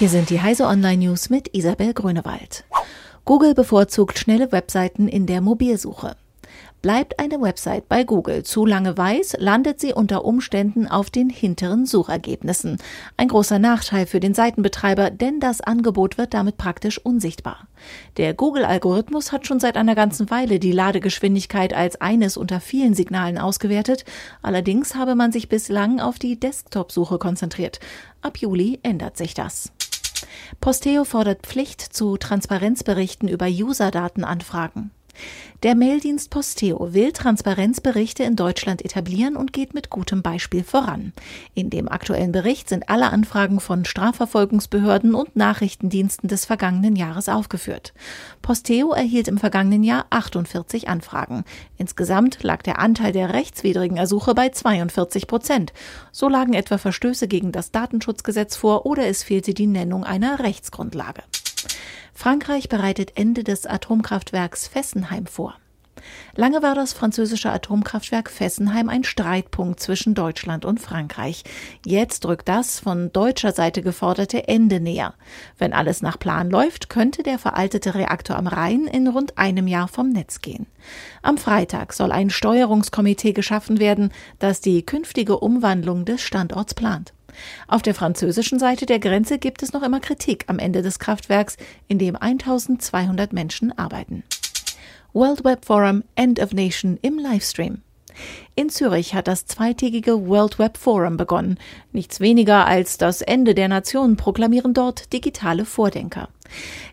Hier sind die Heise Online News mit Isabel Grünewald. Google bevorzugt schnelle Webseiten in der Mobilsuche. Bleibt eine Website bei Google zu lange weiß, landet sie unter Umständen auf den hinteren Suchergebnissen. Ein großer Nachteil für den Seitenbetreiber, denn das Angebot wird damit praktisch unsichtbar. Der Google-Algorithmus hat schon seit einer ganzen Weile die Ladegeschwindigkeit als eines unter vielen Signalen ausgewertet. Allerdings habe man sich bislang auf die Desktop-Suche konzentriert. Ab Juli ändert sich das. Posteo fordert Pflicht zu Transparenzberichten über User-Datenanfragen. Der Maildienst Posteo will Transparenzberichte in Deutschland etablieren und geht mit gutem Beispiel voran. In dem aktuellen Bericht sind alle Anfragen von Strafverfolgungsbehörden und Nachrichtendiensten des vergangenen Jahres aufgeführt. Posteo erhielt im vergangenen Jahr 48 Anfragen. Insgesamt lag der Anteil der rechtswidrigen Ersuche bei 42 Prozent. So lagen etwa Verstöße gegen das Datenschutzgesetz vor oder es fehlte die Nennung einer Rechtsgrundlage. Frankreich bereitet Ende des Atomkraftwerks Fessenheim vor. Lange war das französische Atomkraftwerk Fessenheim ein Streitpunkt zwischen Deutschland und Frankreich. Jetzt rückt das von deutscher Seite geforderte Ende näher. Wenn alles nach Plan läuft, könnte der veraltete Reaktor am Rhein in rund einem Jahr vom Netz gehen. Am Freitag soll ein Steuerungskomitee geschaffen werden, das die künftige Umwandlung des Standorts plant. Auf der französischen Seite der Grenze gibt es noch immer Kritik am Ende des Kraftwerks, in dem 1200 Menschen arbeiten. World Web Forum End of Nation im Livestream. In Zürich hat das zweitägige World Web Forum begonnen. Nichts weniger als das Ende der Nation proklamieren dort digitale Vordenker.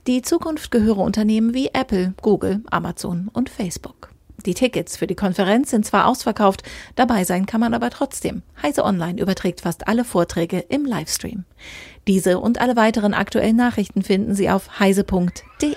Die Zukunft gehöre Unternehmen wie Apple, Google, Amazon und Facebook. Die Tickets für die Konferenz sind zwar ausverkauft, dabei sein kann man aber trotzdem. Heise Online überträgt fast alle Vorträge im Livestream. Diese und alle weiteren aktuellen Nachrichten finden Sie auf heise.de.